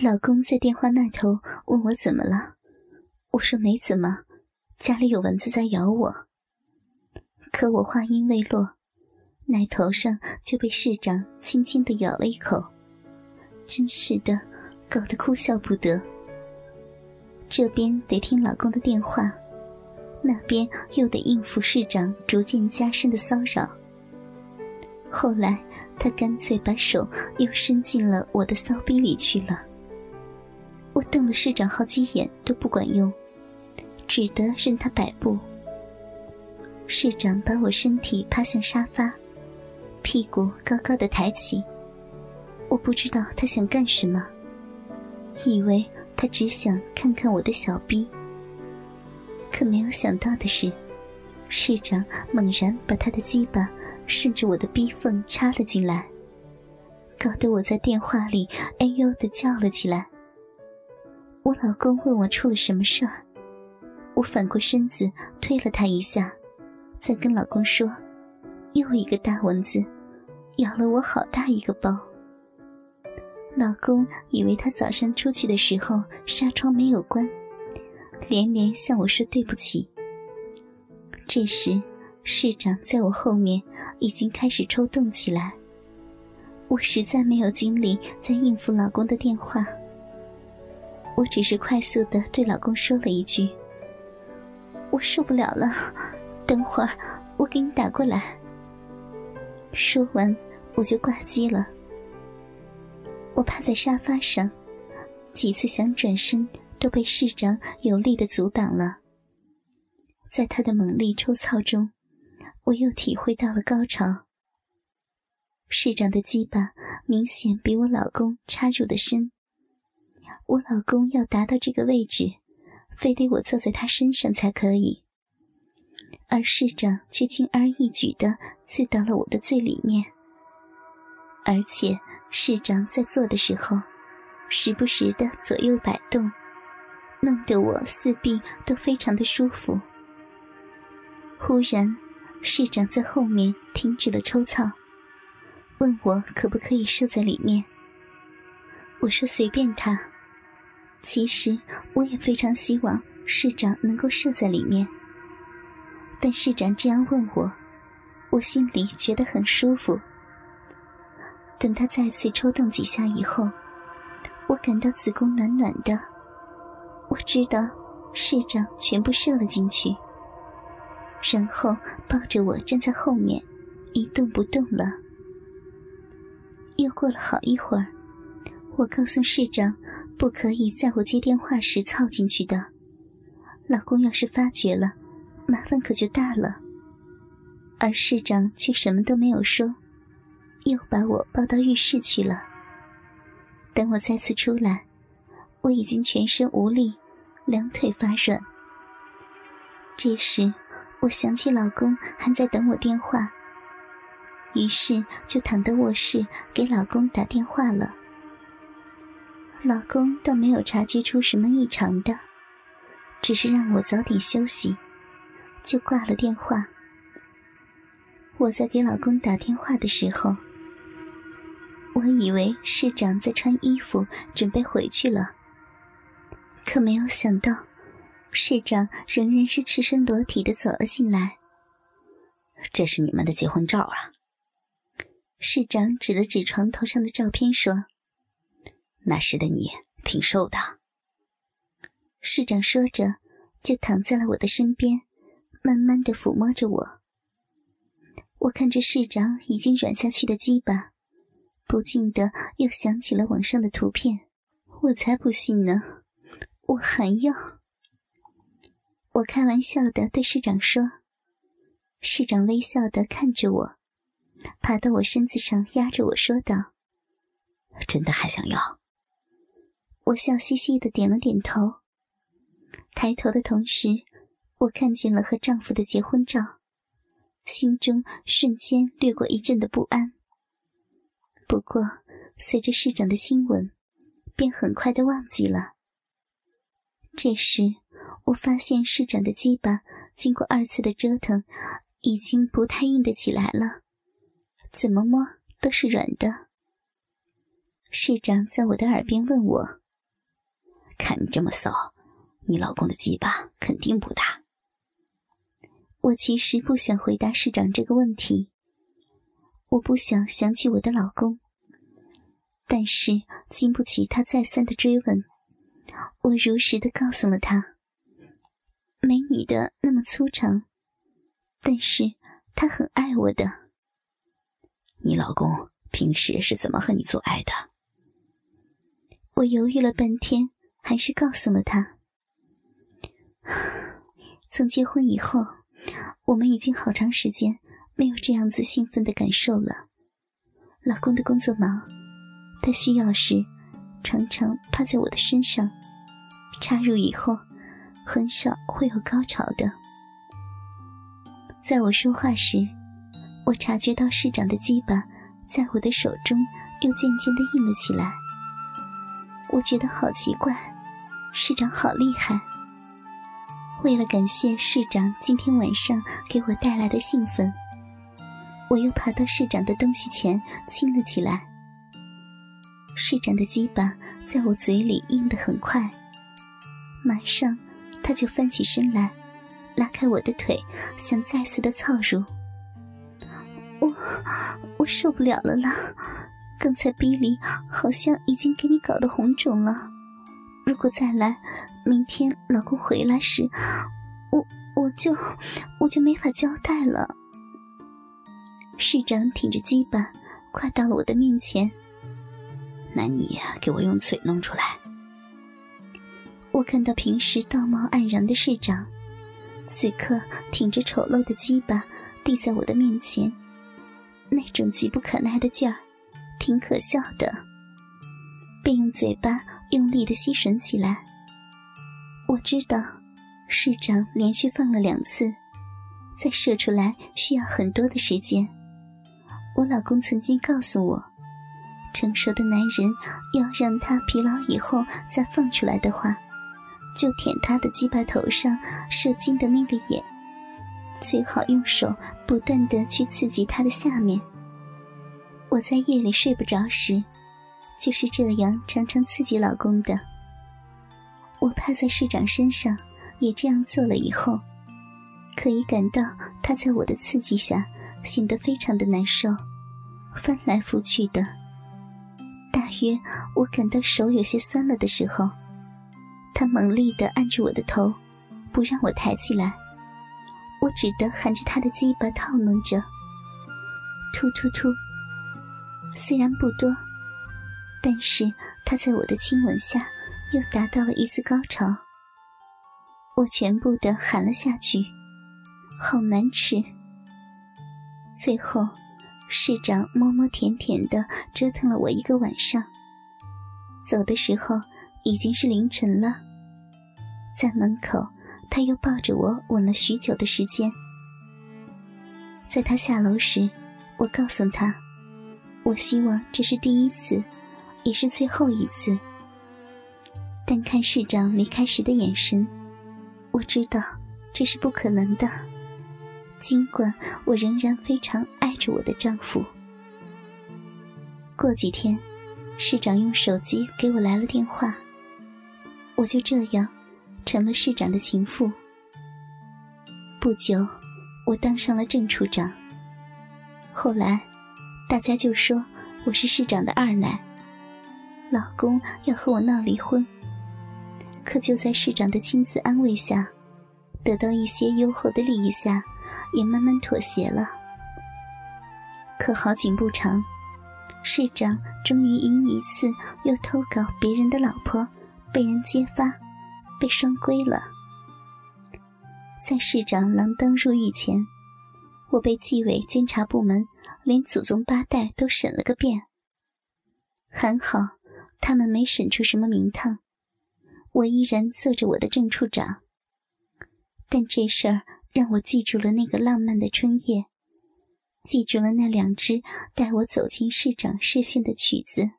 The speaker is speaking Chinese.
老公在电话那头问我怎么了，我说没怎么，家里有蚊子在咬我。可我话音未落，奶头上就被市长轻轻的咬了一口，真是的，搞得哭笑不得。这边得听老公的电话，那边又得应付市长逐渐加深的骚扰。后来，他干脆把手又伸进了我的骚逼里去了。我瞪了市长好几眼都不管用，只得任他摆布。市长把我身体趴向沙发，屁股高高的抬起。我不知道他想干什么，以为他只想看看我的小逼。可没有想到的是，市长猛然把他的鸡巴顺着我的逼缝插了进来，搞得我在电话里哎呦的叫了起来。我老公问我出了什么事儿，我反过身子推了他一下。再跟老公说，又一个大蚊子咬了我好大一个包。老公以为他早上出去的时候纱窗没有关，连连向我说对不起。这时，市长在我后面已经开始抽动起来。我实在没有精力再应付老公的电话，我只是快速的对老公说了一句：“我受不了了。”等会儿，我给你打过来。说完，我就挂机了。我趴在沙发上，几次想转身都被市长有力的阻挡了。在他的猛力抽操中，我又体会到了高潮。市长的鸡巴明显比我老公插入的深。我老公要达到这个位置，非得我坐在他身上才可以。而市长却轻而易举地刺到了我的最里面，而且市长在做的时候，时不时的左右摆动，弄得我四臂都非常的舒服。忽然，市长在后面停止了抽操，问我可不可以射在里面。我说随便他。其实我也非常希望市长能够射在里面。但市长这样问我，我心里觉得很舒服。等他再次抽动几下以后，我感到子宫暖暖的。我知道市长全部射了进去，然后抱着我站在后面，一动不动了。又过了好一会儿，我告诉市长，不可以在我接电话时操进去的，老公要是发觉了。麻烦可就大了，而市长却什么都没有说，又把我抱到浴室去了。等我再次出来，我已经全身无力，两腿发软。这时，我想起老公还在等我电话，于是就躺到卧室给老公打电话了。老公倒没有察觉出什么异常的，只是让我早点休息。就挂了电话。我在给老公打电话的时候，我以为市长在穿衣服准备回去了，可没有想到，市长仍然是赤身裸体的走了进来。这是你们的结婚照啊！市长指了指床头上的照片说：“那时的你挺瘦的。”市长说着，就躺在了我的身边。慢慢的抚摸着我，我看着市长已经软下去的鸡巴，不禁的又想起了网上的图片。我才不信呢，我还要。我开玩笑的对市长说，市长微笑的看着我，爬到我身子上压着我说道：“真的还想要？”我笑嘻嘻的点了点头，抬头的同时。我看见了和丈夫的结婚照，心中瞬间掠过一阵的不安。不过，随着市长的亲吻，便很快的忘记了。这时，我发现市长的鸡巴经过二次的折腾，已经不太硬得起来了，怎么摸都是软的。市长在我的耳边问我：“看你这么骚，你老公的鸡巴肯定不大。我其实不想回答市长这个问题，我不想想起我的老公，但是经不起他再三的追问，我如实的告诉了他：没你的那么粗长，但是他很爱我的。你老公平时是怎么和你做爱的？我犹豫了半天，还是告诉了他。从结婚以后，我们已经好长时间没有这样子兴奋的感受了。老公的工作忙，他需要时常常趴在我的身上，插入以后很少会有高潮的。在我说话时，我察觉到市长的鸡巴在我的手中又渐渐的硬了起来。我觉得好奇怪，市长好厉害。为了感谢市长今天晚上给我带来的兴奋，我又爬到市长的东西前亲了起来。市长的鸡巴在我嘴里硬得很快，马上他就翻起身来，拉开我的腿，想再次的操入。我我受不了了啦！刚才逼里好像已经给你搞得红肿了，如果再来，明天老公回来时，我我就我就没法交代了。市长挺着鸡巴，快到了我的面前。那你呀给我用嘴弄出来。我看到平时道貌岸然的市长，此刻挺着丑陋的鸡巴递在我的面前，那种急不可耐的劲儿。挺可笑的，便用嘴巴用力的吸吮起来。我知道，市长连续放了两次，再射出来需要很多的时间。我老公曾经告诉我，成熟的男人要让他疲劳以后再放出来的话，就舔他的鸡巴头上射精的那个眼，最好用手不断的去刺激他的下面。我在夜里睡不着时，就是这样常常刺激老公的。我趴在市长身上，也这样做了以后，可以感到他在我的刺激下显得非常的难受，翻来覆去的。大约我感到手有些酸了的时候，他猛力的按住我的头，不让我抬起来，我只得含着他的鸡巴套弄着，突突突。虽然不多，但是他在我的亲吻下又达到了一丝高潮。我全部的含了下去，好难吃。最后，市长摸摸甜甜的折腾了我一个晚上。走的时候已经是凌晨了，在门口他又抱着我吻了许久的时间。在他下楼时，我告诉他。我希望这是第一次，也是最后一次。但看市长离开时的眼神，我知道这是不可能的。尽管我仍然非常爱着我的丈夫。过几天，市长用手机给我来了电话，我就这样成了市长的情妇。不久，我当上了正处长。后来。大家就说我是市长的二奶，老公要和我闹离婚。可就在市长的亲自安慰下，得到一些优厚的利益下，也慢慢妥协了。可好景不长，市长终于因一次又偷搞别人的老婆，被人揭发，被双规了。在市长锒铛入狱前，我被纪委监察部门。连祖宗八代都审了个遍，还好他们没审出什么名堂，我依然做着我的正处长。但这事儿让我记住了那个浪漫的春夜，记住了那两支带我走进市长视线的曲子。